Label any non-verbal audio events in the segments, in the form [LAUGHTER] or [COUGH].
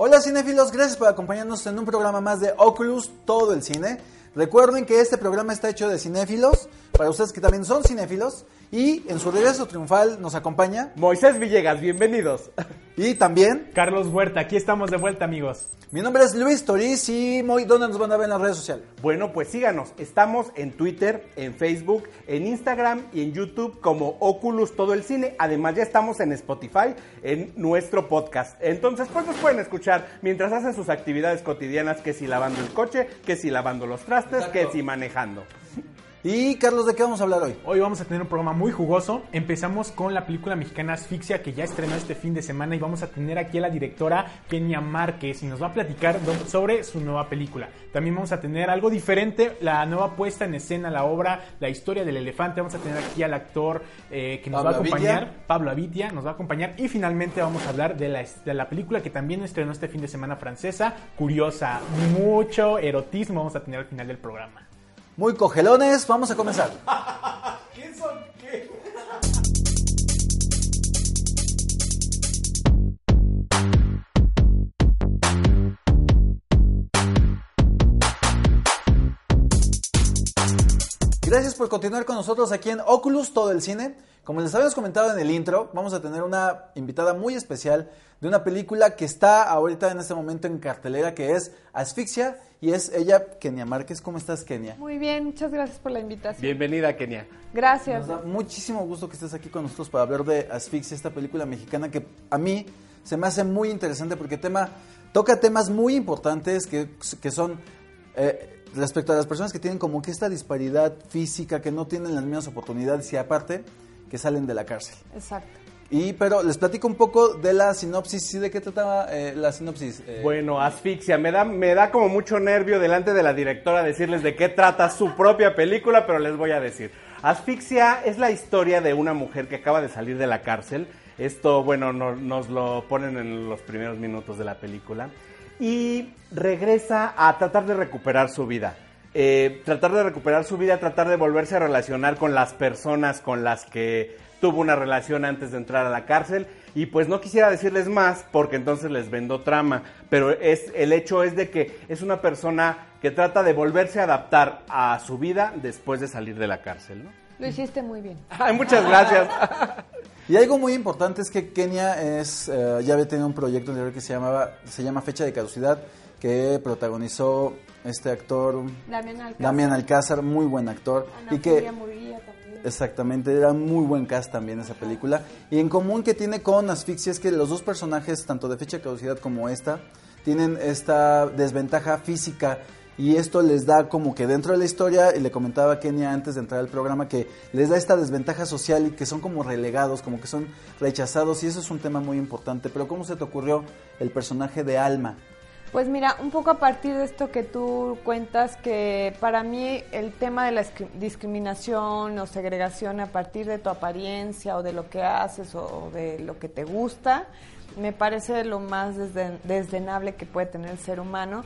Hola cinéfilos, gracias por acompañarnos en un programa más de Oculus, todo el cine. Recuerden que este programa está hecho de cinéfilos, para ustedes que también son cinéfilos, y en su regreso triunfal nos acompaña Moisés Villegas, bienvenidos. Y también Carlos Huerta, aquí estamos de vuelta amigos. Mi nombre es Luis Toriz y Moy, ¿dónde nos van a ver en las redes sociales? Bueno, pues síganos. Estamos en Twitter, en Facebook, en Instagram y en YouTube como Oculus Todo el Cine. Además ya estamos en Spotify en nuestro podcast. Entonces, pues nos pueden escuchar mientras hacen sus actividades cotidianas, que si lavando el coche, que si lavando los trastes, que si manejando. Y Carlos, ¿de qué vamos a hablar hoy? Hoy vamos a tener un programa muy jugoso. Empezamos con la película mexicana Asfixia que ya estrenó este fin de semana y vamos a tener aquí a la directora Kenia Márquez y nos va a platicar sobre su nueva película. También vamos a tener algo diferente, la nueva puesta en escena, la obra, la historia del elefante. Vamos a tener aquí al actor eh, que nos Pablo va a acompañar, Avitia. Pablo Avitia, nos va a acompañar y finalmente vamos a hablar de la, de la película que también estrenó este fin de semana francesa, Curiosa. Mucho erotismo vamos a tener al final del programa. Muy cogelones, vamos a comenzar. [LAUGHS] Gracias por continuar con nosotros aquí en Oculus, todo el cine. Como les habíamos comentado en el intro, vamos a tener una invitada muy especial de una película que está ahorita en este momento en cartelera, que es Asfixia, y es ella, Kenia Márquez. ¿Cómo estás, Kenia? Muy bien, muchas gracias por la invitación. Bienvenida, Kenia. Gracias. Nos da muchísimo gusto que estés aquí con nosotros para hablar de Asfixia, esta película mexicana que a mí se me hace muy interesante porque tema, toca temas muy importantes que, que son eh, respecto a las personas que tienen como que esta disparidad física, que no tienen las mismas oportunidades y aparte que salen de la cárcel. Exacto. Y pero les platico un poco de la sinopsis, ¿sí? ¿De qué trataba eh, la sinopsis? Eh, Bueno, asfixia. Me da, me da como mucho nervio delante de la directora decirles de qué trata su propia película, pero les voy a decir. Asfixia es la historia de una mujer que acaba de salir de la cárcel. Esto, bueno, no- nos lo ponen en los primeros minutos de la película. Y regresa a tratar de recuperar su vida. Eh, tratar de recuperar su vida, tratar de volverse a relacionar con las personas con las que tuvo una relación antes de entrar a la cárcel y pues no quisiera decirles más porque entonces les vendo trama, pero es el hecho es de que es una persona que trata de volverse a adaptar a su vida después de salir de la cárcel, ¿no? Lo hiciste muy bien. [LAUGHS] Ay, muchas gracias. [LAUGHS] Y algo muy importante es que Kenia es, eh, ya había tenido un proyecto anterior que se llamaba, se llama Fecha de Caducidad, que protagonizó este actor Damián Alcázar. Damián Alcázar, muy buen actor. Ana y que también. exactamente era muy buen cast también esa película. Y en común que tiene con Asfixia es que los dos personajes, tanto de Fecha de Caducidad como esta, tienen esta desventaja física. Y esto les da como que dentro de la historia, y le comentaba a Kenia antes de entrar al programa, que les da esta desventaja social y que son como relegados, como que son rechazados, y eso es un tema muy importante. Pero ¿cómo se te ocurrió el personaje de Alma? Pues mira, un poco a partir de esto que tú cuentas, que para mí el tema de la discriminación o segregación a partir de tu apariencia o de lo que haces o de lo que te gusta, me parece lo más desden- desdenable que puede tener el ser humano.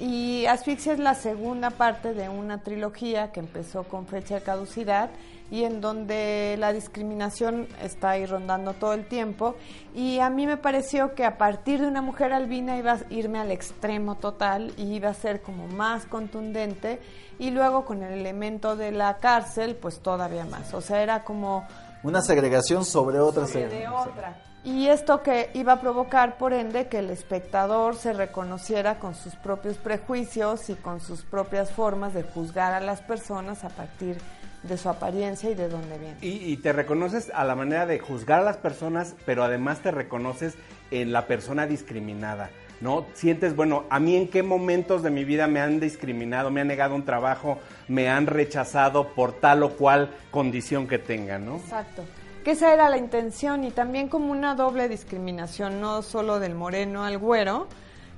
Y Asfixia es la segunda parte de una trilogía que empezó con fecha de caducidad y en donde la discriminación está ahí rondando todo el tiempo. Y a mí me pareció que a partir de una mujer albina iba a irme al extremo total y iba a ser como más contundente y luego con el elemento de la cárcel pues todavía más. O sea, era como Una segregación sobre otra sobre de otra. Y esto que iba a provocar, por ende, que el espectador se reconociera con sus propios prejuicios y con sus propias formas de juzgar a las personas a partir de su apariencia y de dónde viene. Y, y te reconoces a la manera de juzgar a las personas, pero además te reconoces en la persona discriminada, ¿no? Sientes, bueno, a mí en qué momentos de mi vida me han discriminado, me han negado un trabajo, me han rechazado por tal o cual condición que tengan, ¿no? Exacto. Que esa era la intención y también como una doble discriminación, no solo del moreno al güero,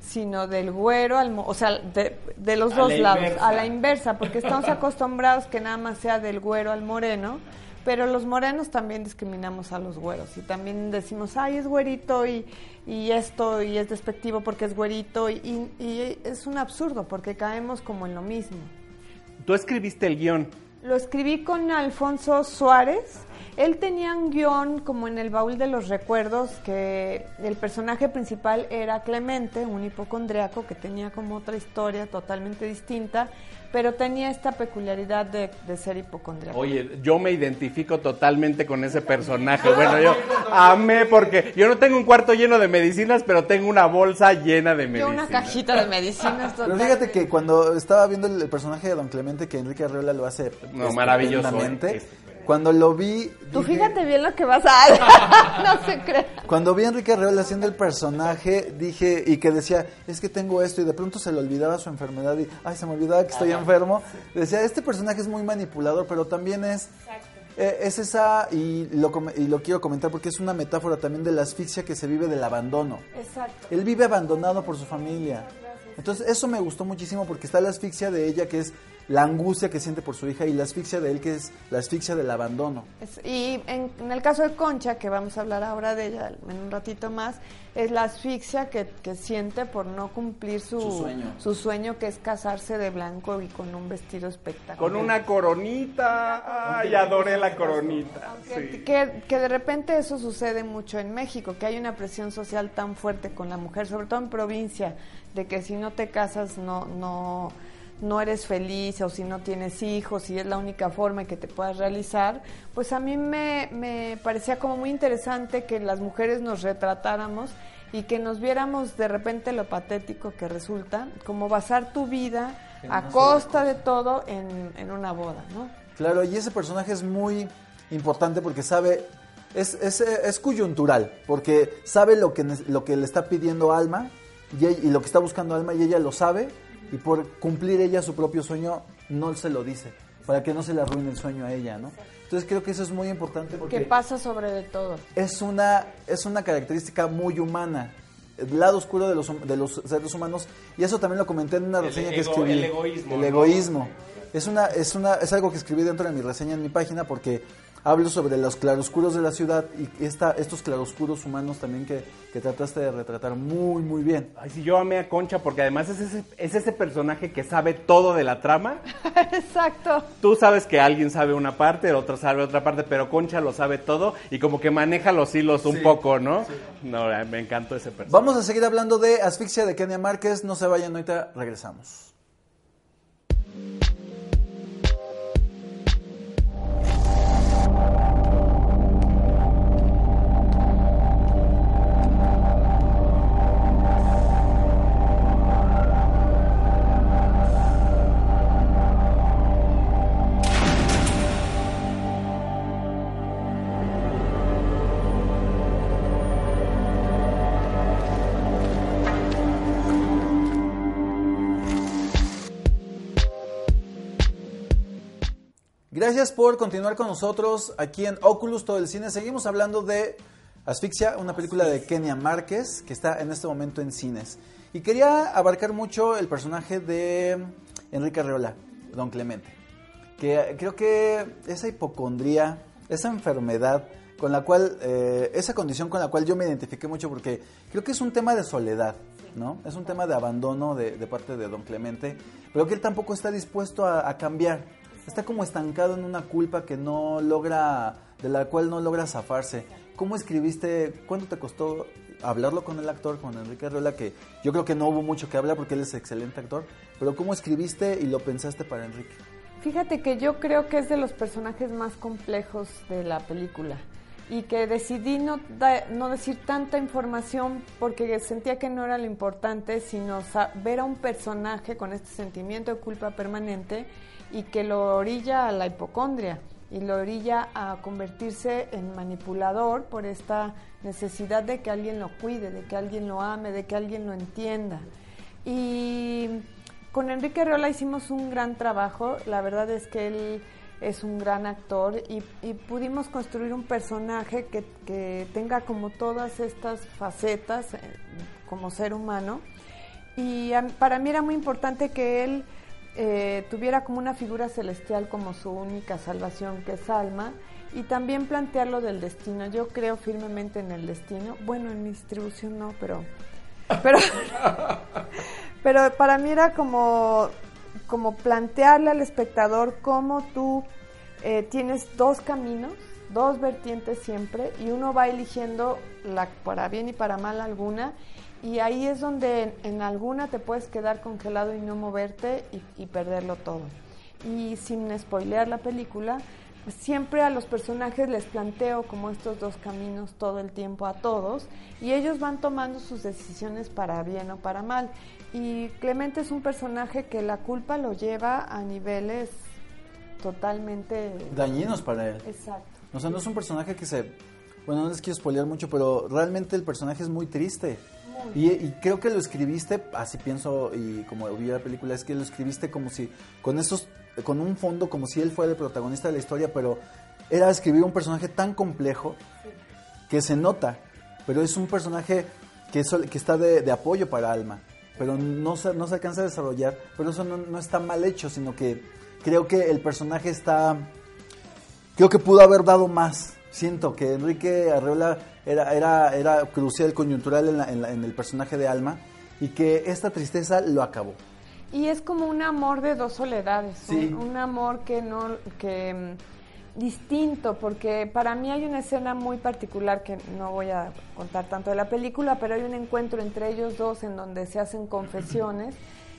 sino del güero al, o sea, de, de los A dos la lados, inversa. a la inversa, porque estamos [LAUGHS] acostumbrados que nada más sea del güero al moreno, pero los morenos también discriminamos a los güeros y también decimos, ay, es güerito y, y esto y es despectivo porque es güerito y, y- y es un absurdo porque caemos como en lo mismo. Tú escribiste el guion. Lo escribí con Alfonso Suárez. Él tenía un guion como en el baúl de los recuerdos que el personaje principal era Clemente, un hipocondriaco que tenía como otra historia totalmente distinta, pero tenía esta peculiaridad de, de ser hipocondriaco. Oye, yo me identifico totalmente con ese personaje. Bueno, yo amé porque yo no tengo un cuarto lleno de medicinas, pero tengo una bolsa llena de Yo medicinas. una cajita de medicinas Pero total. fíjate que cuando estaba viendo el, personaje de Don Clemente, que Enrique Arreola lo hace No, maravilloso. Cuando lo vi... Tú dije- fíjate bien lo que vas a... [LAUGHS] no se cree. Cuando vi a Enrique Arreola haciendo el personaje, dije, y que decía, es que tengo esto, y de pronto se le olvidaba su enfermedad, y, ay, se me olvidaba que estoy enfermo. Decía, este personaje es muy manipulador, pero también es... eh, es esa, y lo, y lo quiero comentar porque es una metáfora también de la asfixia que se vive del abandono. Exacto. Él vive abandonado por su familia. Entonces, eso me gustó muchísimo porque está la asfixia de ella, que es la angustia que siente por su hija, y la asfixia de él, que es la asfixia del abandono. Es- y en, en el caso de Concha, que vamos a hablar ahora de ella en un ratito más, es la asfixia que, que siente por no cumplir su, Su sueño. su sueño, que es casarse de blanco y con un vestido espectacular. Con una coronita. Ay, adoré la coronita. Sí. que, que de repente eso sucede mucho en México, que hay una presión social tan fuerte con la mujer, sobre todo en provincia, de que si no te casas no, no, no eres feliz o si no tienes hijos y es la única forma en que te puedas realizar, pues a mí me, me parecía como muy interesante que las mujeres nos retratáramos y que nos viéramos de repente lo patético que resulta, como basar tu vida a costa de todo en, en una boda, ¿no? Claro, y ese personaje es muy importante porque sabe, es, es, es coyuntural, porque sabe lo que, ne- lo que le está pidiendo Alma y, ella- y lo que está buscando Alma y ella lo sabe y por cumplir ella su propio sueño no se lo dice, para que no se le arruine el sueño a ella, ¿no? Entonces creo que eso es muy importante porque Que pasa sobre de todo. es una, es una característica muy humana. El lado oscuro de los, de los seres humanos. Y eso también lo comenté en una El reseña que ego- escribí. el egoísmo, El ¿no? egoísmo. Es, una, es, una, es algo que escribí dentro de mi reseña en mi página porque hablo sobre los claroscuros de la ciudad y esta, estos claroscuros humanos también que, que trataste de retratar muy, muy bien. Ay, sí, yo amé a Concha porque además es ese, es ese personaje que sabe todo de la trama. [LAUGHS] Exacto. Tú sabes que alguien sabe una parte, el otro sabe otra parte, pero Concha lo sabe todo y como que maneja los hilos un poco, ¿no? No, me encantó ese personaje. Vamos a seguir hablando de Asfixia de Kenia Márquez. No se vayan, ahorita regresamos. Gracias por continuar con nosotros aquí en Oculus Todo el Cine. Seguimos hablando de Asfixia, una película de Kenia Márquez que está en este momento en cines. Y quería abarcar mucho el personaje de Enrique Arreola, Don Clemente. Que creo que esa hipocondría, esa enfermedad con la cual, eh, esa condición con la cual yo me identifiqué mucho porque creo que es un tema de soledad, ¿no? Es un tema de abandono de, de parte de Don Clemente, pero que él tampoco está dispuesto a, a cambiar. Está como estancado en una culpa que no logra, de la cual no logra zafarse. ¿Cómo escribiste? ¿Cuánto te costó hablarlo con el actor, con Enrique Arreola? Que yo creo que no hubo mucho que hablar porque él es excelente actor, pero ¿cómo escribiste y lo pensaste para Enrique? Fíjate que yo creo que es de los personajes más complejos de la película y que decidí no, da- no decir tanta información porque sentía que no era lo importante, sino ver a un personaje con este sentimiento de culpa permanente y que lo orilla a la hipocondria y lo orilla a convertirse en manipulador por esta necesidad de que alguien lo cuide, de que alguien lo ame, de que alguien lo entienda. Y con Enrique Arreola hicimos un gran trabajo. La verdad es que él es un gran actor y, y pudimos construir un personaje que, que, tenga como todas estas facetas eh, como ser humano. Y para mí era muy importante que él eh, tuviera como una figura celestial como su única salvación, que es Alma, y también plantearlo del destino. Yo creo firmemente en el destino. Bueno, en mi distribución no, pero... Pero, [LAUGHS] pero para mí era como, como plantearle al espectador cómo tú eh, tienes dos caminos, dos vertientes siempre, y uno va eligiendo la, para bien y para mal alguna, y ahí es donde en, alguna te puedes quedar congelado y no moverte y, y perderlo todo. Y sin spoilear la película, siempre a los personajes les planteo como estos dos caminos todo el tiempo a todos y ellos van tomando sus decisiones para bien o para mal. Y Clemente es un personaje que la culpa lo lleva a niveles totalmente dañinos para él. Exacto. O sea, no es un personaje que se bueno, no les quiero spoilear mucho, pero realmente el personaje es muy triste. Muy. Y, y, creo que lo escribiste, así pienso y como vi la película, es que lo escribiste como si, con esos, con un fondo, como si él fuera el protagonista de la historia, pero era escribir un personaje tan complejo que se nota, pero es un personaje que, es, que está de, de, apoyo para Alma, pero no se, no se alcanza a desarrollar, pero eso no, no está mal hecho, sino que creo que el personaje está, creo que pudo haber dado más siento que Enrique Arreola era, era, era crucial, coyuntural en, la, en, la, en, el personaje de Alma y que esta tristeza lo acabó. Y es como un amor de dos soledades, sí. un, un, amor que no, que distinto, porque para mí hay una escena muy particular que no voy a contar tanto de la película, pero hay un encuentro entre ellos dos en donde se hacen confesiones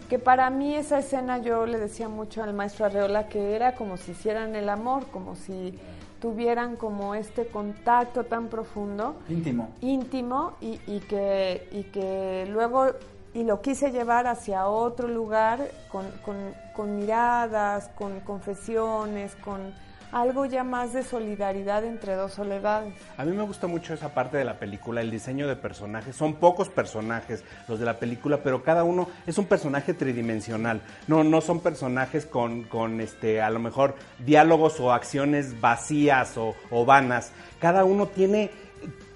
que para mí esa escena yo le decía mucho al maestro Arreola que era como si hicieran el amor, como si tuvieran como este contacto tan profundo. Íntimo. Íntimo y, y, que, y que luego, y lo quise llevar hacia otro lugar con, con, con miradas, con confesiones, con algo ya más de solidaridad entre dos soledades. A mí me gusta mucho esa parte de la película, el diseño de personajes. Son pocos personajes los de la película, pero cada uno es un personaje tridimensional. No, no son personajes con, con este, a lo mejor diálogos o acciones vacías o, o vanas. Cada uno tiene,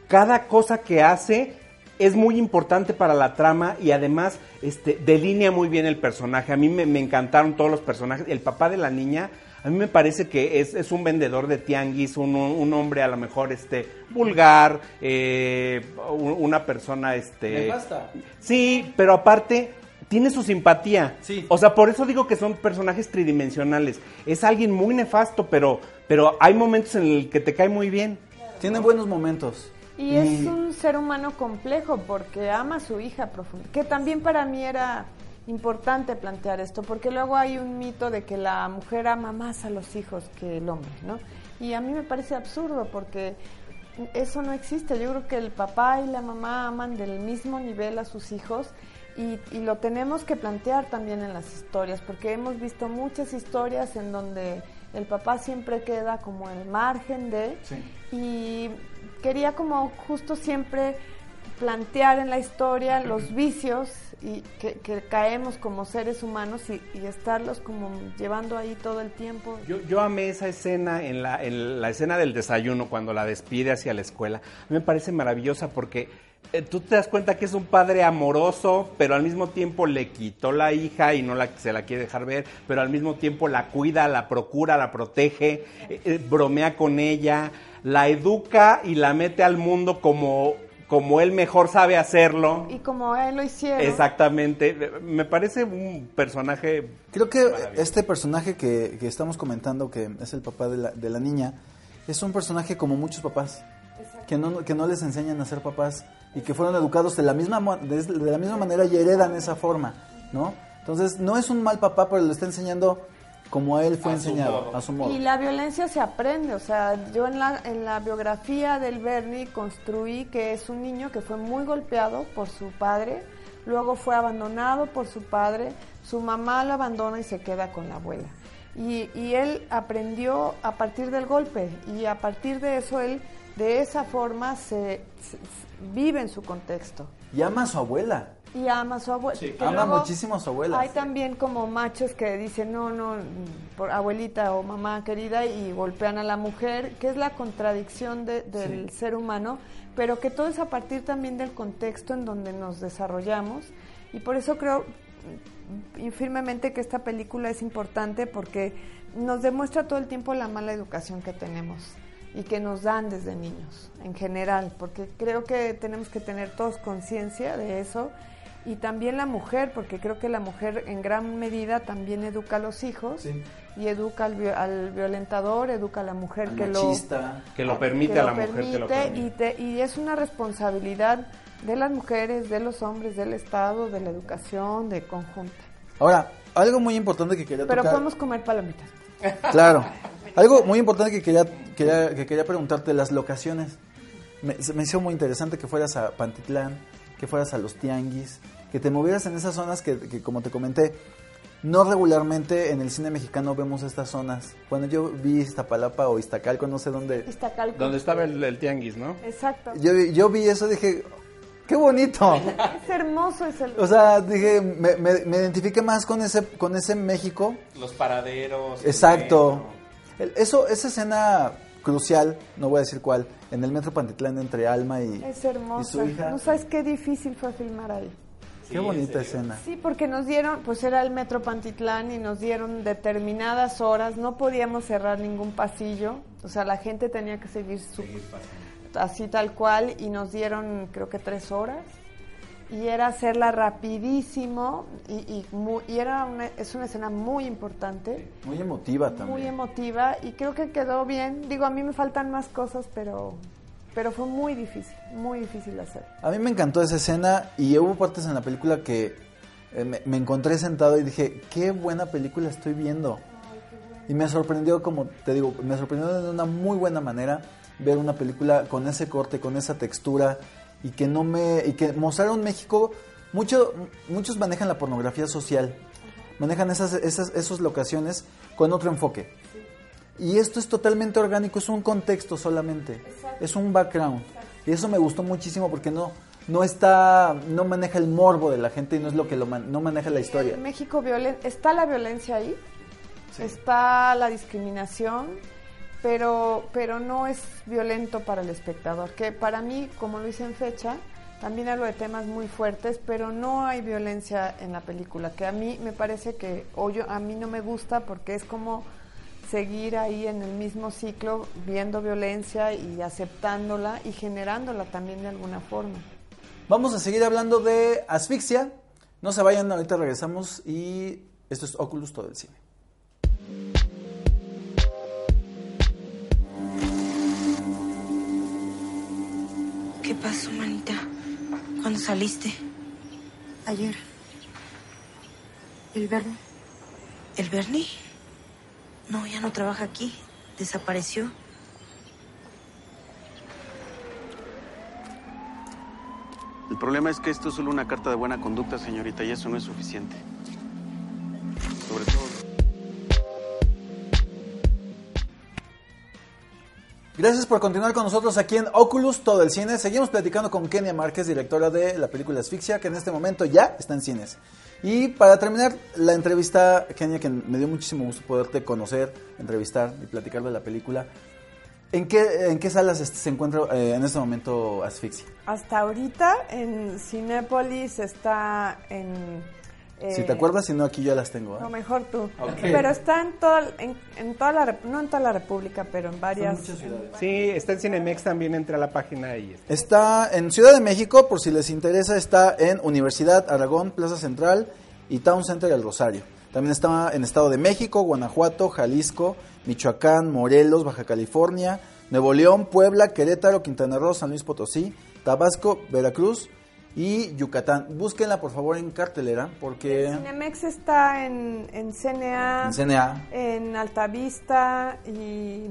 cada cosa que hace es muy importante para la trama y además este, delinea muy bien el personaje. A mí me, me encantaron todos los personajes. El papá de la niña a mí me parece que es, es un vendedor de tianguis, un, un, hombre a lo mejor este vulgar, eh, una persona este. Me basta. Sí, pero aparte tiene su simpatía. Sí. O sea, por eso digo que son personajes tridimensionales. Es alguien muy nefasto, pero, pero hay momentos en el que te cae muy bien. Tiene buenos momentos. Y, y es un ser humano complejo porque ama a su hija profunda, que también para mí era importante plantear esto, porque luego hay un mito de que la mujer ama más a los hijos que el hombre, ¿no? Y a mí me parece absurdo porque eso no existe. Yo creo que el papá y la mamá aman del mismo nivel a sus hijos y, y lo tenemos que plantear también en las historias, porque hemos visto muchas historias en donde el papá siempre queda como el margen de... Sí. Y quería como justo siempre plantear en la historia los vicios y que, caemos como seres humanos y, y, estarlos como llevando ahí todo el tiempo. Yo, yo amé esa escena en la, en la escena del desayuno cuando la despide hacia la escuela. Me parece maravillosa porque eh, tú te das cuenta que es un padre amoroso, pero al mismo tiempo le quitó la hija y no la, se la quiere dejar ver, pero al mismo tiempo la cuida, la procura, la protege, eh, eh, bromea con ella, la educa y la mete al mundo como como él mejor sabe hacerlo. Y como él lo hicieron. Exactamente. Me parece un personaje. Creo que este personaje que, que, estamos comentando, que es el papá de la, de la niña, es un personaje como muchos papás. Que no, que no les enseñan a ser papás y que fueron educados de la misma, de, de la misma manera y heredan esa forma, ¿no? Entonces, no es un mal papá, pero le está enseñando como él fue a enseñado, a su modo. Y la violencia se aprende, o sea, yo en la, en la biografía del Bernie construí que es un niño que fue muy golpeado por su padre, luego fue abandonado por su padre, su mamá lo abandona y se queda con la abuela. Y, y él aprendió a partir del golpe y a partir de eso él de esa forma se, se, se vive en su contexto. Y ama a su abuela. Y ama a su abuela. Sí. Ama luego muchísimo a su abuela. Hay también como machos que dicen, no, no, por abuelita o mamá querida, y golpean a la mujer, que es la contradicción de- del ser humano, pero que todo es a partir también del contexto en donde nos desarrollamos. Y por eso creo mm, firmemente que esta película es importante porque nos demuestra todo el tiempo la mala educación que tenemos y que nos dan desde niños en general, porque creo que tenemos que tener todos conciencia de eso y también la mujer, porque creo que la mujer en gran medida también educa a los hijos Sí. y educa al, vi- al violentador, educa a la mujer Al que lo. Que lo permite que a la lo mujer que lo permite permite. y, te- y es una responsabilidad de las mujeres, de los hombres, del Estado, de la educación, de conjunta. Ahora, algo muy importante que quería Pero tocar. podemos comer palomitas. Claro. Algo muy importante que quería, quería- que quería preguntarte, las locaciones. Me, me hizo muy interesante que fueras a Pantitlán, que fueras a los tianguis, que te movieras en esas zonas que, que, como te comenté, no regularmente en el cine mexicano vemos estas zonas. Bueno, yo vi Iztapalapa o Iztacalco, no sé dónde. Iztacalco. Donde estaba el, el tianguis, ¿no? Exacto. Yo, vi- yo vi eso dije, ¡qué bonito! [LAUGHS] Es hermoso ese lugar. O sea, dije, me, me, me identifiqué más con ese, con ese México Los paraderos. Exacto. El- Eso, esa escena crucial, no voy a decir cuál, en el metro Pantitlán entre Alma y, Es y hermosa. su hija. No sabes qué difícil fue filmar ahí. Qué bonita escena. Sí, porque nos dieron, pues era el Metro Pantitlán y nos dieron determinadas horas, no podíamos cerrar ningún pasillo, o sea, la gente tenía que seguir su, así tal cual y nos dieron creo que tres horas y era hacerla rapidísimo y, y, y era una, es una escena muy importante, Muy emotiva también. muy emotiva y creo que quedó bien. Digo, a mí me faltan más cosas, pero, pero fue muy difícil, muy difícil hacer. A mí me encantó esa escena y hubo partes en la película que eh, me, me encontré sentado y dije, qué buena película estoy viendo. Y me sorprendió, como te digo, me sorprendió de una muy buena manera ver una película con ese corte, con esa textura y que no me y que mostraron México mucho muchos manejan la pornografía social. Manejan esas esas esas locaciones con otro enfoque. Y esto es totalmente orgánico, es un contexto solamente, es un background. Y eso me gustó muchísimo porque no no está no maneja el morbo de la gente y no es lo que lo man- no maneja la historia. En México violen- está la violencia ahí, está la discriminación, pero, pero no es violento para el espectador. Que para mí, como lo hice en fecha, también hablo de temas muy fuertes, pero no hay violencia en la película. Que a mí me parece que, o a mí no me gusta porque es como seguir ahí en el mismo ciclo, viendo violencia y aceptándola y generándola también de alguna forma. Vamos a seguir hablando de asfixia. No se vayan, ahorita regresamos y esto es Oculus todo el cine. Pasó, manita? ¿Cuándo saliste? Ayer. ¿El Bernie? ¿El Bernie? No, ya no trabaja aquí. Desapareció. El problema es que esto es solo una carta de buena conducta, señorita, y eso no es suficiente. Gracias por continuar con nosotros aquí en Oculus todo el cine. Seguimos platicando con Kenia Márquez, directora de la película Asfixia, que en este momento ya está en cines. Y para terminar la entrevista, Kenia, que me dio muchísimo gusto poderte conocer, entrevistar y platicar de la película. ¿En qué, en qué salas se encuentra eh, en este momento Asfixia? Hasta ahorita en Cinépolis está en... eh, Si te acuerdas, si no, aquí ya las tengo. ¿eh? No, mejor tú. Pero está en toda, en, en toda la, no en toda la República, pero en varias... Sí, está en Cinemex también, entra a la página y está. Está en Ciudad de México, por si les interesa, está en Universidad Aragón, Plaza Central y Town Center El Rosario. También está en Estado de México, Guanajuato, Jalisco, Michoacán, Morelos, Baja California, Nuevo León, Puebla, Querétaro, Quintana Roo, San Luis Potosí, Tabasco, Veracruz y Yucatán. Búsquenla por favor en cartelera porque Cinemex está en, en CNA, en CNA, en Altavista y...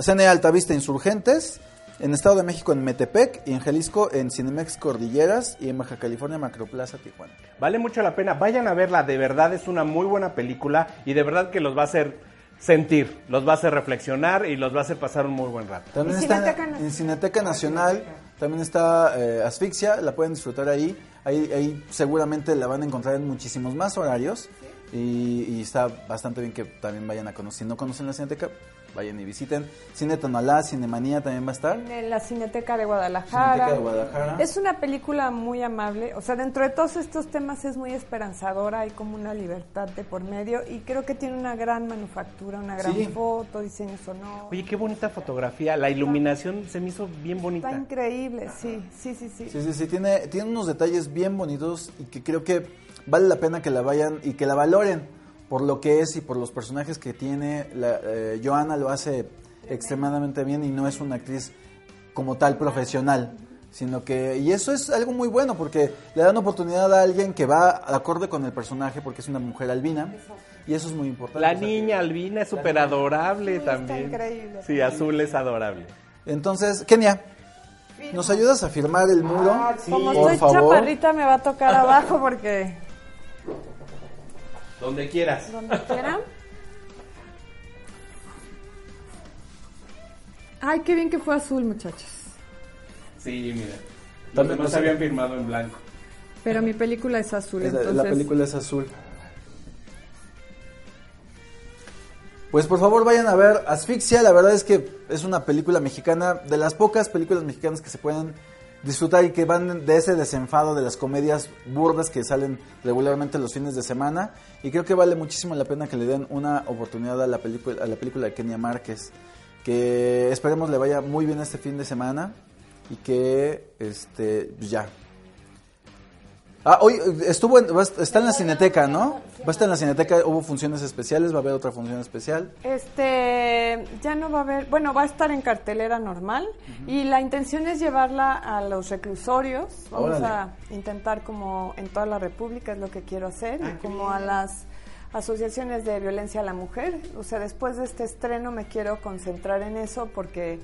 CNA Altavista Insurgentes, en Estado de México en Metepec y en Jalisco en Cinemex Cordilleras y en Baja California Macroplaza Tijuana. Vale mucho la pena, vayan a verla, de verdad es una muy buena película y de verdad que los va a hacer sentir, los va a hacer reflexionar y los va a hacer pasar un muy buen rato. También Y está en Cineteca Nacional También está eh, Asfixia, la pueden disfrutar ahí. ahí. Ahí seguramente la van a encontrar en muchísimos más horarios. Y, y está bastante bien que también vayan a conocer. Si no conocen la Cineteca, vayan y visiten. Cine Tonalá, Cinemanía también va a estar. En la Cineteca de Guadalajara. Cineteca de Guadalajara. Es una película muy amable, o sea, dentro de todos estos temas es muy esperanzadora, hay como una libertad de por medio y creo que tiene una gran manufactura, una gran Sí. foto, diseño sonoro. Oye, qué bonita fotografía. La iluminación se me hizo bien bonita. Está increíble, sí, sí, sí, sí. Sí, sí, sí, tiene, tiene unos detalles bien bonitos y que creo que vale la pena que la vayan y que la valoren por lo que es y por los personajes que tiene. La, eh, Joana lo hace extremadamente bien y no es una actriz como tal profesional, sino que, y eso es algo muy bueno porque le dan oportunidad a alguien que va acorde con el personaje porque es una mujer albina y eso es muy importante. La niña Albina es súper adorable Sí, está también. increíble. Sí, azul es adorable. Entonces, Kenia, ¿nos ayudas a firmar el muro? Como por estoy favor. chaparrita me va a tocar abajo porque Donde quieras. donde quiera. Ay, qué bien que fue azul, muchachos. Sí, mira. También demás nos- habían firmado en blanco. Pero mi película es azul, Es la- entonces. La película es azul. Pues por favor vayan a ver Asfixia, la verdad es que es una película mexicana, de las pocas películas mexicanas que se pueden disfrutar y que van de ese desenfado de las comedias burdas que salen regularmente los fines de semana. Y creo que vale muchísimo la pena que le den una oportunidad a la película a la película de Kenia Márquez, que esperemos le vaya muy bien este fin de semana y que este ya Ah, hoy estuvo en- está en la Cineteca, ¿no? Va a estar en la Cineteca, hubo funciones especiales, va a haber otra función especial. Este, ya no va a haber, bueno, va a estar en cartelera normal y la intención es llevarla a los reclusorios. Vamos Órale. a intentar como en toda la República es lo que quiero hacer, y como a las asociaciones de violencia a la mujer. O sea, después de este estreno me quiero concentrar en eso porque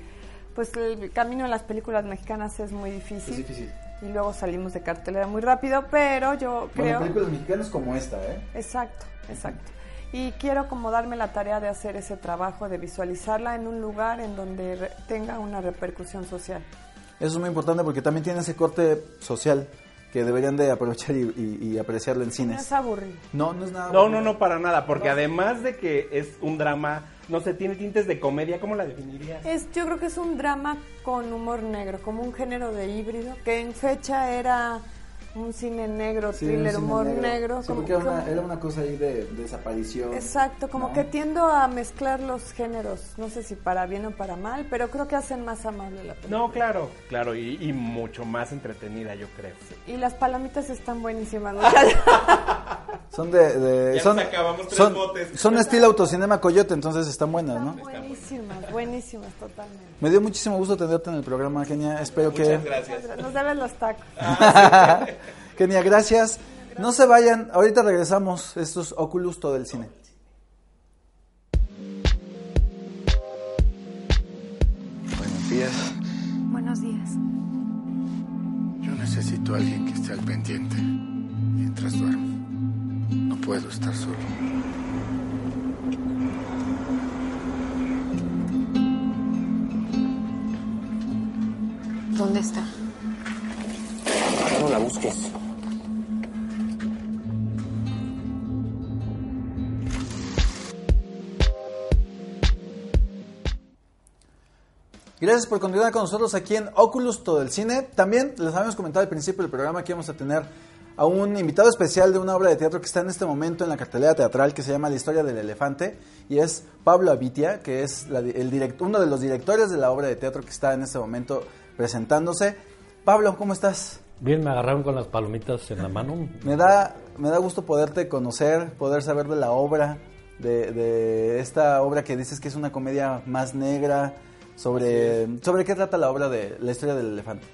pues el camino en las películas mexicanas es muy difícil. Es difícil. Y luego salimos de cartelera muy rápido, pero yo creo... Bueno, películas mexicanas como esta, ¿eh? Exacto, exacto. Y quiero como darme la tarea de hacer ese trabajo, de visualizarla en un lugar en donde re- tenga una repercusión social. Eso es muy importante porque también tiene ese corte social que deberían de aprovechar y, y- y apreciarlo en No cines. es aburrido. No, no es nada. No, no, no, para nada, porque además de que es un drama, no sé, tiene tintes de comedia, ¿cómo la definirías? Es, yo creo que es un drama con humor negro, como un género de híbrido, que en fecha era un cine negro, Sí, thriller, cine humor negro. Sí, como- porque era una, como- era una cosa ahí de desaparición. Exacto, como ¿no? que tiendo a mezclar los géneros, no sé si para bien o para mal, pero creo que hacen más amable la película. No, claro, claro, y, y mucho más entretenida, yo creo. Y las palomitas están buenísimas. [LAUGHS] Son de, de- Ya son, acabamos tres son, botes. son estilo autocinema Coyote, entonces están buenas, ¿no? Están buenísimas, buenísimas totalmente. Me dio muchísimo gusto tenerte en el programa, Kenia. Espero Muchas que gracias. Nos deben los tacos. Kenia, [LAUGHS] gracias. No se vayan, ahorita regresamos. Esto es Oculus todo el cine. Buenos días. Buenos días. Yo necesito a alguien que esté al pendiente mientras duermo. Puedo estar solo. ¿Dónde está? No la busques. Gracias por continuar con nosotros aquí en Oculus todo el cine. También les habíamos comentado al principio del programa que vamos a tener a un invitado especial de una obra de teatro que está en este momento en la cartelera teatral que se llama La historia del elefante y es Pablo Avitia, que es la- el direct- uno de los directores de la obra de teatro que está en este momento presentándose. Pablo, ¿cómo estás? Bien, me agarraron con las palomitas en la mano. Me da, me da gusto poderte conocer, poder saber de la obra, de, de esta obra que dices que es una comedia más negra. Sobre, ¿Sobre qué trata la obra de la historia del elefante?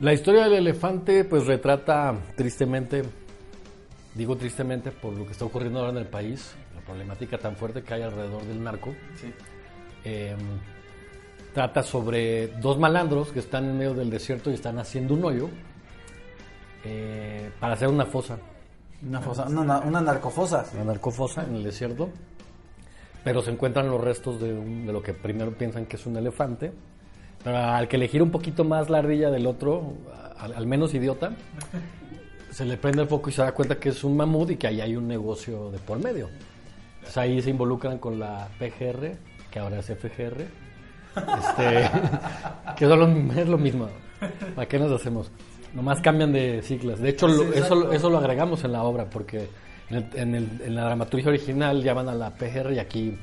La historia del elefante pues retrata tristemente, digo tristemente por lo que está ocurriendo ahora en el país, la problemática tan fuerte que hay alrededor del narco. Eh, trata sobre dos malandros que están en medio del desierto y están haciendo un hoyo eh, para hacer una fosa, Una, fosa, una, na- una narcofosa. una narcofosa en el desierto, pero se encuentran los restos de, un- de lo que primero piensan que es un elefante al que le gira un poquito más la ardilla del otro, al, al menos idiota, se le prende el foco y se da cuenta que es un mamut y que ahí hay un negocio de por medio. Entonces ahí se involucran con la PGR, que ahora es FGR, este, [LAUGHS] que son lo- es lo mismo. ¿Para qué nos hacemos? Nomás cambian de siglas. De hecho, lo- eso, eso lo agregamos en la obra, porque en, el- en el- en la dramaturgia original llaman a la PGR y aquí...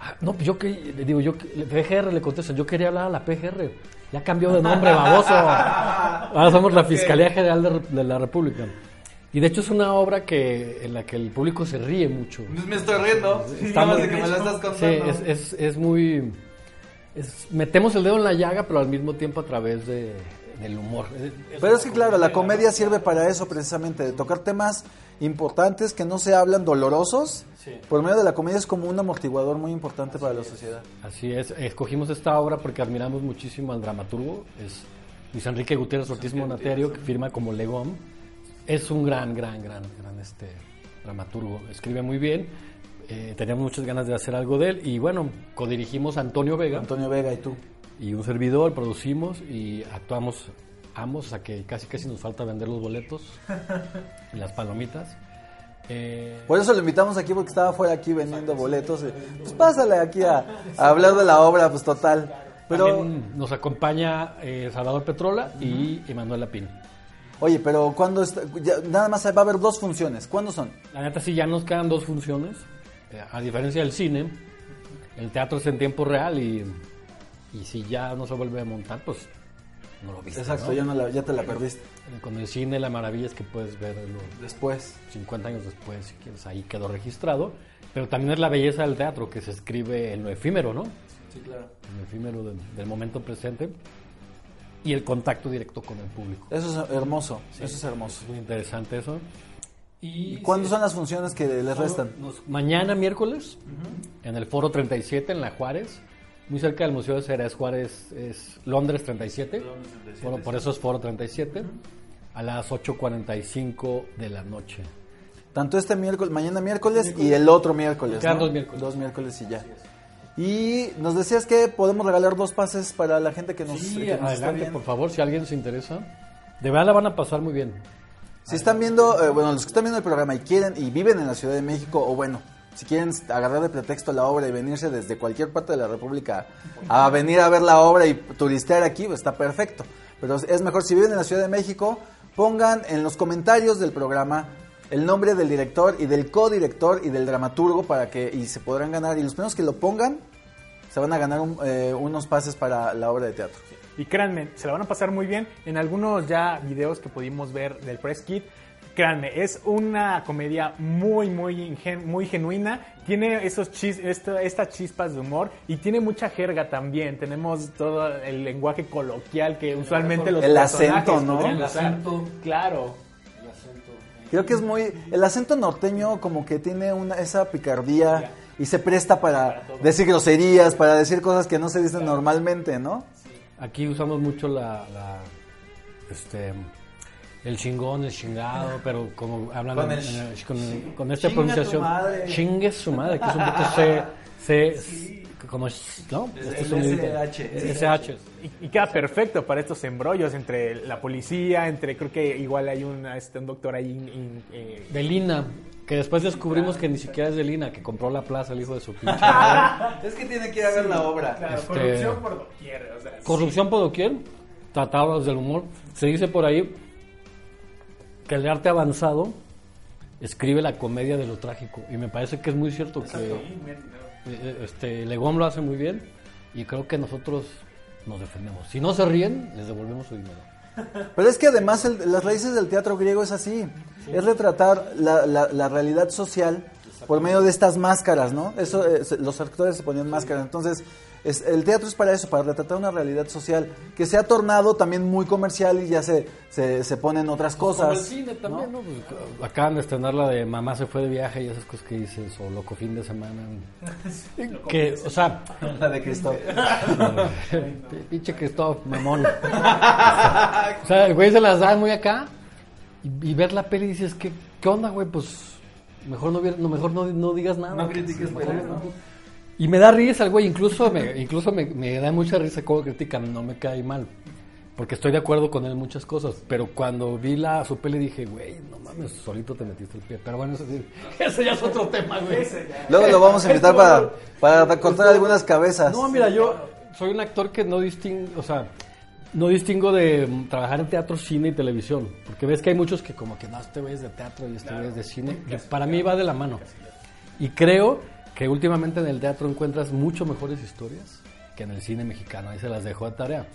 Ah, No, pues yo que le digo, yo PGR le contestan, yo quería hablar a la PGR. Ya cambió de nombre, [LAUGHS] baboso. Ahora somos la Fiscalía General de, de la República. Y de hecho es una obra que en la que el público se ríe mucho. Me estoy riendo. Está más muy- de que me lo estás contando. Sí, es, es, es muy... es- metemos el dedo en la llaga, pero al mismo tiempo a través de, del humor. Es- Pero es que claro, la comedia sirve para eso precisamente, de tocar temas importantes que no se hablan dolorosos. Por medio de la comedia es como un amortiguador muy importante para la sociedad. Así es, escogimos esta obra porque admiramos muchísimo al dramaturgo, es Luis Enrique Gutiérrez Ortiz Monaterio, que firma como Legón. Es un gran, gran, gran, gran este, dramaturgo, escribe muy bien, eh, teníamos muchas ganas de hacer algo de él y bueno, codirigimos a Antonio Vega Antonio Vega y tú. Y un servidor, producimos y actuamos ambos, o sea que casi casi nos falta vender los boletos [LAUGHS] y las palomitas. Eh, Por eso lo invitamos aquí porque estaba fuera aquí vendiendo boletos. y, Pues pásale aquí a, a hablar de la obra, pues total. Pero, también nos acompaña eh, Salvador Petrola y Emanuel Lapín. oye, pero cuando nada más va a haber dos funciones. ¿Cuándo son? La neta sí ya nos quedan dos funciones. Eh, A diferencia del cine, el teatro es en tiempo real y, y si ya no se vuelve a montar, pues no lo viste. Exacto, ¿no? ya, no la- ya te la perdiste. Con el cine la maravilla es que puedes verlo Después. 50 años después, si quieres, ahí quedó registrado. Pero también es la belleza del teatro, que se escribe en lo efímero, ¿no? Sí, claro. En lo efímero del, del momento presente y el contacto directo con el público. Eso es hermoso, eso es hermoso. Es muy interesante eso. ¿Y cuándo son las funciones que les restan? Nos- mañana miércoles en el Foro 37 en La Juárez, muy cerca del Museo de Ceres Juárez es Londres 37, Foro- por eso es Foro 37, a las 8.45 de la noche. Tanto este miércoles, mañana miércoles y el otro miércoles. Quedan ¿no? dos miércoles. Dos miércoles y ya. Y nos decías que podemos regalar dos pases para la gente que nos, Sí, que nos está adelante, por favor, si alguien se interesa. De verdad la van a pasar muy bien. Si están viendo, eh, bueno, los que están viendo el programa y quieren y viven en la Ciudad de México, o bueno, si quieren agarrar de pretexto la obra y venirse desde cualquier parte de la República a venir a ver la obra y turistear aquí, pues está perfecto. Pero es mejor si viven en la Ciudad de México, pongan en los comentarios del programa el nombre del director y del codirector y del dramaturgo para que y se podrán ganar y los primeros que lo pongan se van a ganar eh, unos pases para la obra de teatro. Y créanme, se la van a pasar muy bien. En algunos ya videos que pudimos ver del Press Kit, créanme, es una comedia muy, muy, ingen- muy genuina. Tiene esos chis, esto- estas chispas de humor y tiene mucha jerga también. Tenemos todo el lenguaje coloquial que usualmente los El acento, ¿no? El acento. Claro. Creo que es muy... El acento norteño como que tiene una, esa picardía y se presta para decir groserías, para decir cosas que no se dicen normalmente, ¿no? Aquí usamos mucho la, la, este el chingón, el chingado, pero como hablan Con en- el en el- con, con Chinga esta tu pronunciación, madre. chingue su madre, que es un poco C, C, como es, ¿no? Este es un SH. SH. Y, y queda perfecto para estos embrollos entre la policía, entre creo que igual hay un, este, un doctor ahí. in- eh, De Lina, que después descubrimos que ni siquiera es de Lina, que compró la plaza el hijo de su pinche. [LAUGHS] Es que tiene que ir a ver la obra. claro, Este- corrupción por doquier. O sea, Corrupción por doquier, tratados del humor. Se dice por ahí que el arte avanzado escribe la comedia de lo trágico. Y me parece que es muy cierto que eh, este, Legón lo hace muy bien y creo que nosotros nos defendemos. Si no se ríen, les devolvemos su dinero. [LAUGHS] Pero es que además el- las raíces del teatro griego es así. Es retratar la, la- la realidad social por medio de estas máscaras, ¿no? Eso, eh, los actores se ponían máscaras. Entonces, es- el teatro es para eso, para retratar una realidad social que se ha tornado también muy comercial y ya se, se, se ponen otras cosas. Como el cine también, ¿no? Pues, acaban de estrenar la de Mamá se fue de viaje y esas cosas que dices, o Loco fin de semana. [LAUGHS] que, o sea, [LAUGHS] La de Cristóbal. [LAUGHS] pinche Cristóbal, mamón. o sea, el güey se las da muy acá y, y ver la peli y dices, ¿qué, qué onda, güey? Pues mejor no, hubiera- no, mejor no, no digas nada. No critiques, Mejor pues, no- ¿no? Y me da risa el güey, incluso me, incluso me, me da mucha risa cómo critican, no me cae mal. Porque estoy de acuerdo con él en muchas cosas. Pero cuando vi la su peli dije, güey, no mames, solito te metiste el pie. Pero bueno, eso, sí, [LAUGHS] ese ya es otro tema, güey. Luego lo vamos a [LAUGHS] invitar para, para cortar algunas cabezas. No, mira, yo soy un actor que no distingo, o sea, no distingo de trabajar en teatro, cine y televisión. Porque ves que hay muchos que como que no, este güey es de teatro y este güey es de cine. Para mí va de la mano. Y creo que últimamente en el teatro encuentras mucho mejores historias que en el cine mexicano. Ahí se las dejo de tarea.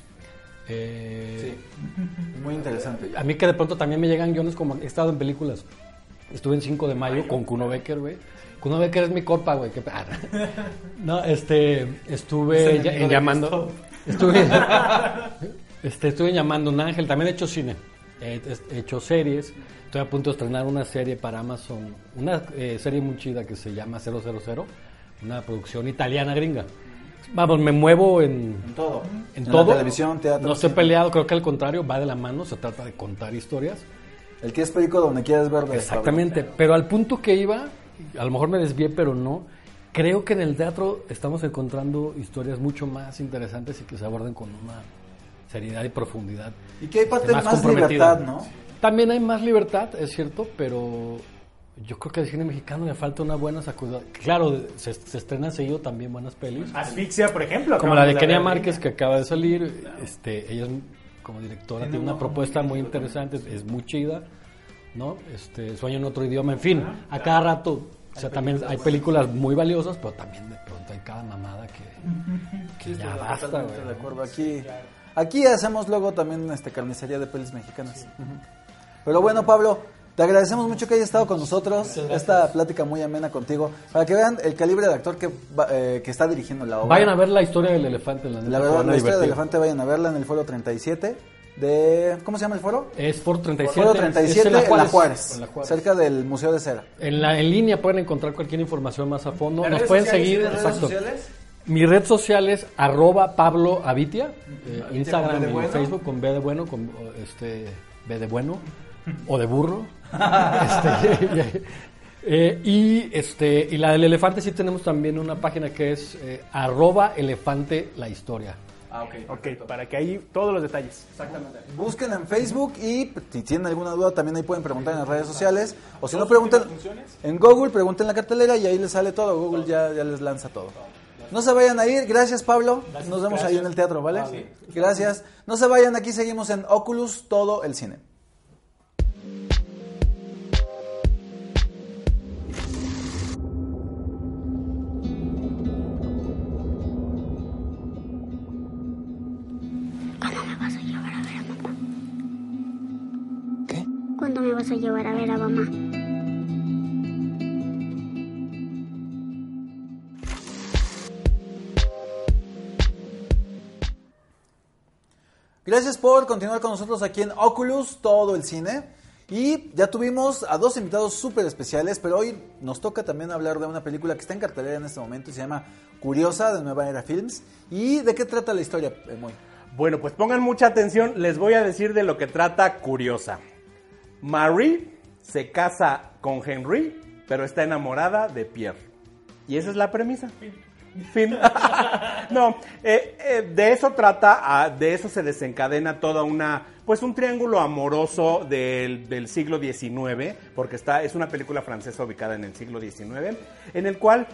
Eh, Muy interesante. A mí que de pronto también me llegan guiones como he estado en películas. Estuve en 5 de mayo con Kuno Becker, güey. Kuno Becker es mi compa, güey. ah, [LAUGHS] No, este, estuve ya- en llamando. Estuve, [LAUGHS] este, estuve en llamando un ángel. También he hecho cine. He, he hecho series. Estoy a punto de estrenar una serie para Amazon. Una eh, serie muy chida que se llama 000. Una producción italiana gringa. Vamos, me muevo en, En todo. en En todo. la televisión, teatro, No estoy peleado, creo que al contrario, va de la mano, se trata de contar historias. El que es perico donde quieras ver. de Exactamente, pero al punto que iba, a lo mejor me desvié, pero no. Creo que en el teatro estamos encontrando historias mucho más interesantes y que se aborden con una seriedad y profundidad. Y que hay parte Este, más, comprometida. libertad, ¿no? También hay más libertad, es cierto, pero yo creo que al cine mexicano le falta una buena sacudida. Claro, se, se estrenan seguido también buenas pelis. Asfixia, por ejemplo. Como la de Kenia. Márquez que acaba de salir, este, ella es, como directora tiene una propuesta muy interesante, es, es muy chida, ¿no? Este, sueño en otro idioma, en fin, a cada rato, o sea, también hay películas muy valiosas, pero también de pronto hay cada mamada que, [LAUGHS] que ya basta, güey. de acuerdo. Aquí, aquí hacemos luego también este carnicería de pelis mexicanas. Ujú. Pero bueno, Pablo, te agradecemos mucho que hayas estado con nosotros. Esta plática muy amena contigo. Para que vean el calibre de actor que, va- eh, que está dirigiendo la obra. Vayan a ver la historia del elefante, la, La verdad, la historia del elefante, vayan a verla en el foro 37 de... ¿Cómo se llama el foro? Es por 37, Foro es 37 en la en la Juárez, Juárez, en la Juárez. cerca del Museo de Cera. En, la, en línea pueden encontrar cualquier información más a fondo. ¿Las Nos redes pueden sociales? seguir. ¿Y las redes exacto. sociales? Mi red social es arroba Pablo Avitia, eh, Instagram y bueno. Facebook con B de bueno, con o, este B de bueno o de burro. [LAUGHS] Este, [LAUGHS] eh, y este y la del elefante sí tenemos también una página que es eh, arroba elefante la historia. Ah, ok. Ok, para que ahí todos los detalles. Busquen en Facebook y si tienen alguna duda también ahí pueden preguntar en las redes sociales. O si no, pregunten en Google, pregunten en la cartelera y ahí les sale todo. Google ya, ya les lanza todo. No se vayan a ir. Gracias, Pablo. Nos vemos ahí en el teatro, ¿vale? Gracias. No se vayan. Aquí seguimos en Oculus, todo el cine. ¿Cuándo me vas a llevar a ver a mamá? Gracias por continuar con nosotros aquí en Oculus, todo el cine. Y ya tuvimos a dos invitados súper especiales, pero hoy nos toca también hablar de una película que está en cartelera en este momento y se llama Curiosa, de Nueva Era Films. ¿Y de qué trata la historia, Emoy? Bueno, pues pongan mucha atención, les voy a decir de lo que trata Curiosa. Marie se casa con Henry, pero está enamorada de Pierre. Y esa es la premisa. Fin. [LAUGHS] no, eh, eh, de eso trata, ah, de eso se desencadena toda una, pues un triángulo amoroso del, del siglo XIX, porque está, es una película francesa ubicada en el siglo XIX, en el cual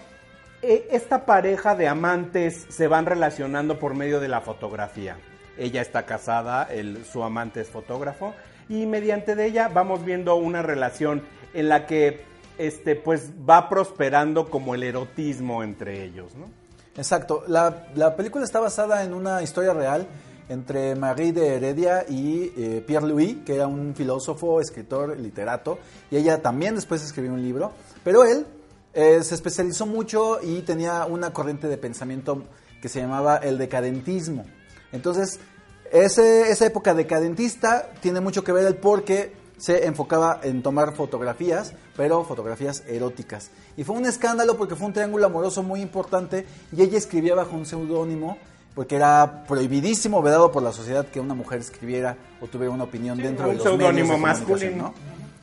eh, esta pareja de amantes se van relacionando por medio de la fotografía. Ella está casada, su amante es fotógrafo, y mediante de ella vamos viendo una relación en la que este, pues, va prosperando como el erotismo entre ellos, ¿no? Exacto. La, la película está basada en una historia real entre Marie de Heredia y eh, Pierre Louis, que era un filósofo, escritor, literato, y ella también después escribió un libro, pero él eh, se especializó mucho y tenía una corriente de pensamiento que se llamaba el decadentismo. Entonces, ese- esa época decadentista tiene mucho que ver el por qué se enfocaba en tomar fotografías, pero fotografías eróticas. Y fue un escándalo porque fue un triángulo amoroso muy importante y ella escribía bajo un seudónimo porque era prohibidísimo, vedado por la sociedad que una mujer escribiera o tuviera una opinión dentro un de los medios seudónimo de masculino. ¿no?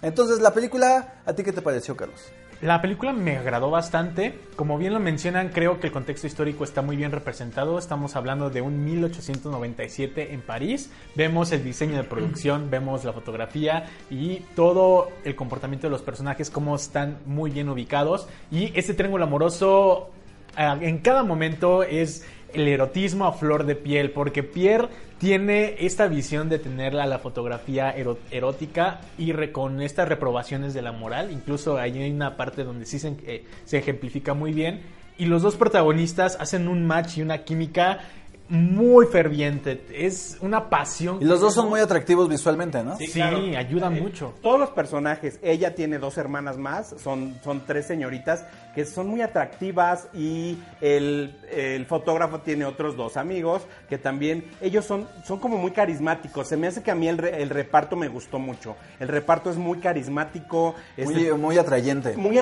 Entonces, la película, ¿a ti qué te pareció, Carlos? La película me agradó bastante. Como bien lo mencionan, creo que el contexto histórico está muy bien representado. Estamos hablando de un 1897 en París. Vemos el diseño de [CLEARS THROAT] producción, vemos la fotografía y todo el comportamiento de los personajes, cómo están muy bien ubicados. Y este triángulo amoroso ah, en cada momento es el erotismo a flor de piel, porque Pierre tiene esta visión de tener la, fotografía erótica y con estas reprobaciones de la moral, incluso ahí hay una parte donde sí se, eh, se ejemplifica muy bien, y los dos protagonistas hacen un match y una química muy ferviente, es una pasión. Y los dos son muy atractivos visualmente, ¿no? Sí, ayudan mucho. Todos los personajes, ella tiene dos hermanas más, son, son tres señoritas que son muy atractivas y el, el fotógrafo tiene otros dos amigos que también, ellos son, son como muy carismáticos. Se me hace que a mí el, re- el reparto me gustó mucho. El reparto es muy carismático, es Muy, muy atrayente. muy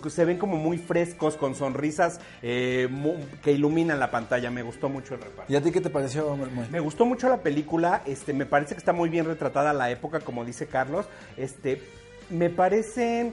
que se ven como muy frescos, con sonrisas eh, que iluminan la pantalla. Me gustó mucho el reparto. ¿Y a ti qué te pareció, Muy? Me gustó mucho la película, este, me parece que está muy bien retratada la época, como dice Carlos. Este, me parece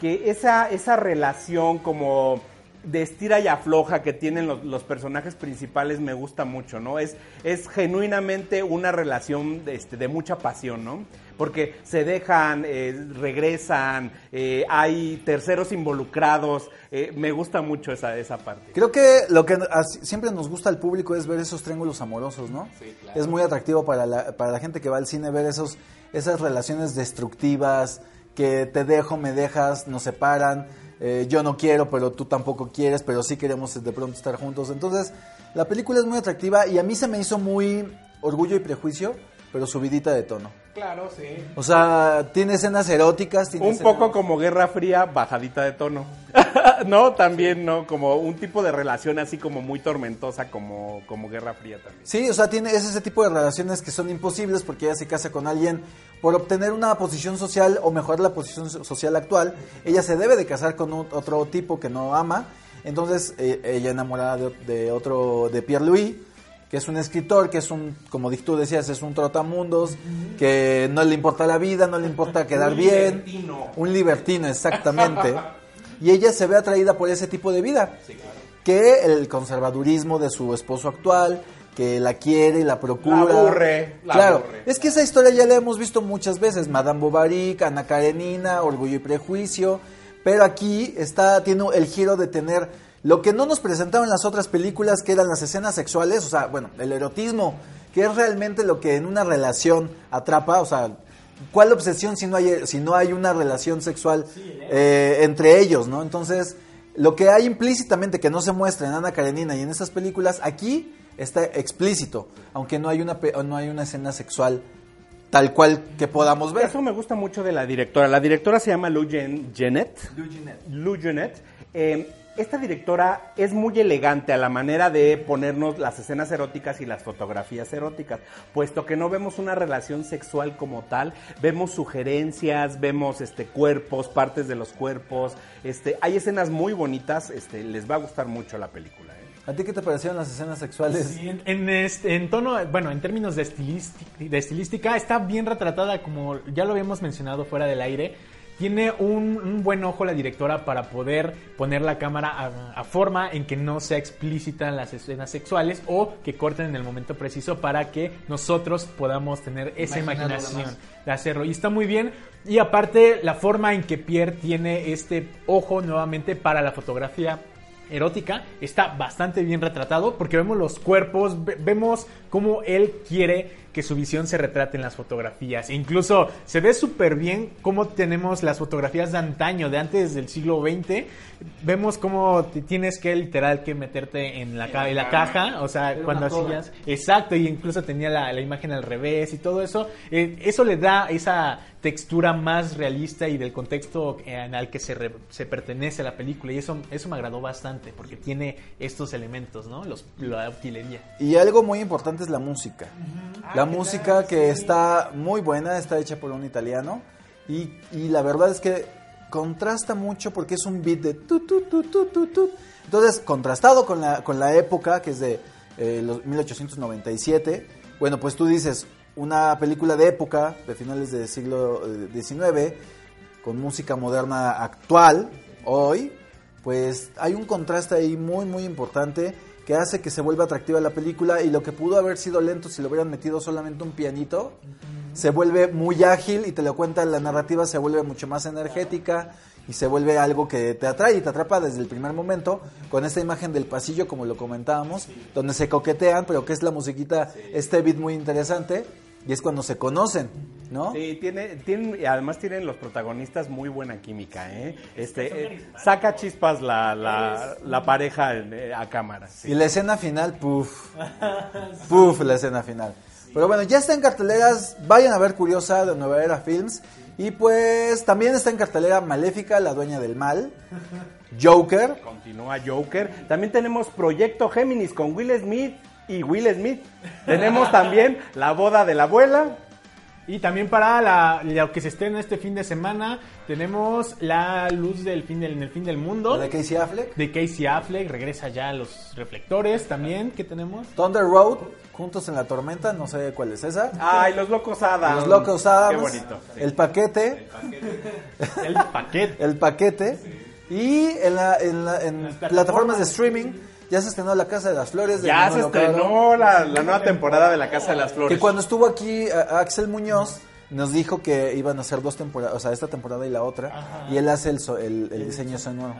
que esa, esa relación como de estira y afloja que tienen los, los personajes principales me gusta mucho, ¿no? Es, es genuinamente una relación de, este, de mucha pasión, ¿no? Porque se dejan, eh, regresan, eh, hay terceros involucrados, eh, me gusta mucho esa, esa parte. Creo que lo que así- siempre nos gusta al público es ver esos triángulos amorosos, ¿no? Es muy atractivo para la, para la gente que va al cine ver esos, esas relaciones destructivas, que te dejo, me dejas, nos separan, eh, yo no quiero, pero tú tampoco quieres, pero sí queremos de pronto estar juntos. Entonces, la película es muy atractiva y a mí se me hizo muy orgullo y prejuicio, pero subidita de tono. Claro, sí. O sea, tiene escenas eróticas, tiene Un escenas- poco como Guerra Fría, bajadita de tono. [LAUGHS] no, también, ¿no? Como un tipo de relación así como muy tormentosa como, como Guerra Fría también. Sí, o sea, tiene es ese tipo de relaciones que son imposibles porque ella se casa con alguien por obtener una posición social o mejorar la posición so- social actual. Ella se debe de casar con un- otro tipo que no ama. Entonces, eh, ella enamorada de, de otro, de Pierre Louis, que es un escritor, que es un, como tú decías, es un trotamundos, que no le importa la vida, no le importa quedar Un bien. libertino. Un libertino, exactamente. y ella se ve atraída por ese tipo de vida. Que el conservadurismo de su esposo actual, que la quiere y la procura. La aburre, la claro, aburre. es que esa historia ya la hemos visto muchas veces. Madame Bovary, Ana Karenina, Orgullo y Prejuicio. Pero aquí está, tiene el giro de tener lo que no nos presentaron en las otras películas, que eran las escenas sexuales, o sea, bueno, el erotismo, que es realmente lo que en una relación atrapa, o sea, ¿cuál obsesión si no hay, si no hay una relación sexual eh, entre ellos, ¿no? Entonces, lo que hay implícitamente que no se muestra en Ana Karenina y en esas películas, aquí está explícito, aunque no hay una, pe- no hay una escena sexual tal cual que podamos ver. Eso me gusta mucho de la directora. La directora se llama Lou Gen- Genet. Lou Genet. Eh, esta directora es muy elegante a la manera de ponernos las escenas eróticas y las fotografías eróticas, puesto que no vemos una relación sexual como tal, vemos sugerencias, vemos este cuerpos, partes de los cuerpos, este, hay escenas muy bonitas, este, les va a gustar mucho la película. ¿eh? ¿A ti qué te parecieron las escenas sexuales? Sí, en, en este- en tono, bueno, en términos de estilística, está bien retratada, como ya lo habíamos mencionado fuera del aire. Tiene un, un buen ojo la directora para poder poner la cámara a, a forma en que no sea explícita las escenas sexuales o que corten en el momento preciso para que nosotros podamos tener esa imaginación de hacerlo. Y está muy bien. Y aparte, la forma en que Pierre tiene este ojo nuevamente para la fotografía erótica está bastante bien retratado porque vemos los cuerpos, ve- vemos cómo él quiere que su visión se retrate en las fotografías. E incluso se ve súper bien cómo tenemos las fotografías de antaño, de antes del siglo XX. Vemos cómo te tienes que literal que meterte en la, ca- en la caja, o sea, Era cuando hacías... Exacto, y incluso tenía la, la imagen al revés y todo eso. Eh, eso le da esa textura más realista y del contexto en al que se, re- se pertenece la película. Y eso, eso me agradó bastante porque tiene estos elementos, ¿no? Los, la utilería. Y algo muy importante es la música. La música que está muy buena, está hecha por un italiano. Y, y la verdad es que contrasta mucho porque es un beat de tu, tu, tu, tu, tu, tu. Entonces, contrastado con la, con la época, que es de eh, los 1897, bueno, pues tú dices, una película de época, de finales del siglo eh, XIX, con música moderna actual, hoy, pues hay un contraste ahí muy, muy importante que hace que se vuelva atractiva la película y lo que pudo haber sido lento si le hubieran metido solamente un pianito, se vuelve muy ágil y te lo cuenta, la narrativa se vuelve mucho más energética y se vuelve algo que te atrae y te atrapa desde el primer momento con esta imagen del pasillo como lo comentábamos, donde se coquetean, pero que es la musiquita, este beat muy interesante y es cuando se conocen, ¿no? Sí, tiene, tienen, y además tienen los protagonistas muy buena química, ¿eh? Este, eh, saca chispas la, la, la pareja eh, a cámara. sí. Y la escena final, puff, [LAUGHS] puff, la escena final. Pero bueno, ya está en carteleras, vayan a ver Curiosa de Nueva Era Films. Y pues también está en cartelera Maléfica, la dueña del mal, Joker, Continúa Joker. También tenemos Proyecto Géminis con Will Smith y Will Smith. Tenemos también La boda de la abuela. Y también para la, lo que se estrena este fin de semana, tenemos La luz del fin del, en el fin del mundo. de Casey Affleck, de Casey Affleck, regresa ya a los reflectores también, ¿qué tenemos? Thunder Road, Juntos en la Tormenta, no sé cuál es esa. Ay, los locos Adams. Los Locos Adams, Qué bonito. sí. El Paquete, El paquete. El Paquete. Y en, la, en, la- en plataformas de streaming ya se estrenó La Casa de las Flores. de Ya se Manolo estrenó la, la nueva temporada de La Casa de las Flores. Que cuando estuvo aquí a- Axel Muñoz nos dijo que iban a hacer dos temporadas, o sea, esta temporada y la otra, y él hace el, el, el diseño sonoro.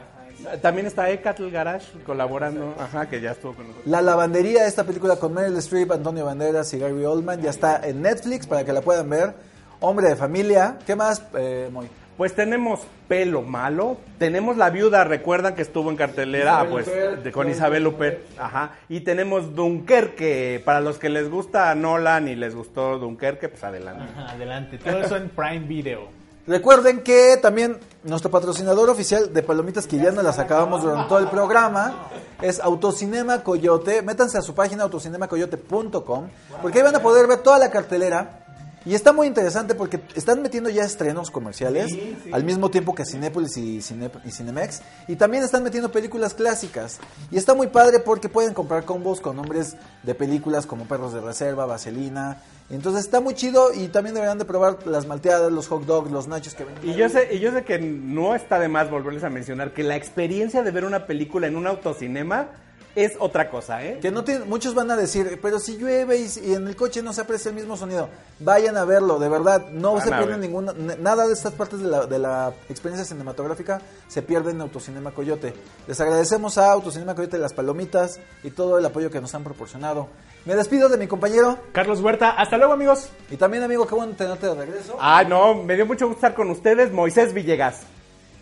También está Ecatl Garage colaborando, ajá, que ya estuvo con nosotros. La lavandería, esta película con Meryl Streep, Antonio Banderas y Gary Oldman, ya está en Netflix para que la puedan ver. Hombre de familia, ¿qué más, eh, Moy? Pues tenemos Pelo Malo, tenemos La Viuda, recuerdan que estuvo en cartelera, pues, de- con Isabel Huppert, ajá, y tenemos Dunkerque, para los que les gusta Nolan y les gustó Dunkerque, pues adelante. Ajá, adelante, todo eso en Prime Video. Recuerden que también nuestro patrocinador oficial de palomitas que ya nos las acabamos durante todo el programa es Autocinema Coyote. Métanse a su página autocinemacoyote.com porque ahí van a poder ver toda la cartelera. Y está muy interesante porque están metiendo ya estrenos comerciales al mismo tiempo que Cinépolis y, Cine- y Cinemex. Y también están metiendo películas clásicas. Y está muy padre porque pueden comprar combos con nombres de películas como Perros de Reserva, Vaselina. Entonces está muy chido y también deberán de probar las malteadas, los hot dogs, los nachos que venden. Y yo sé, y yo sé que no está de más volverles a mencionar que la experiencia de ver una película en un autocinema es otra cosa, ¿eh? Que no tiene, muchos van a decir, pero si llueve y, y en el coche no se aprecia el mismo sonido. Vayan a verlo, de verdad. No Van se pierden ninguna, nada de estas partes de la, de la experiencia cinematográfica se pierde en Autocinema Coyote. Les agradecemos a Autocinema Coyote las palomitas y todo el apoyo que nos han proporcionado. Me despido de mi compañero Carlos Huerta, hasta luego amigos. y también amigo, qué bueno tenerte de regreso. Ah, no, me dio mucho gusto estar con ustedes, Moisés Villegas.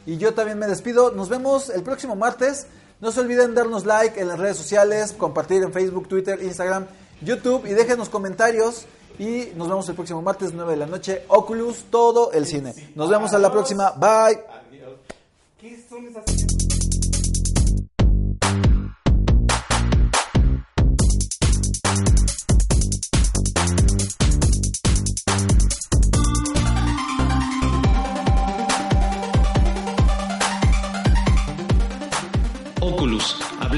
Y yo también me despido. Nos vemos el próximo martes. No se olviden darnos like en las redes sociales, compartir en Facebook, Twitter, Instagram, YouTube y déjenos comentarios. Y nos vemos el próximo martes, 9 de la noche. Oculus, todo el cine. Nos vemos a la próxima. Bye.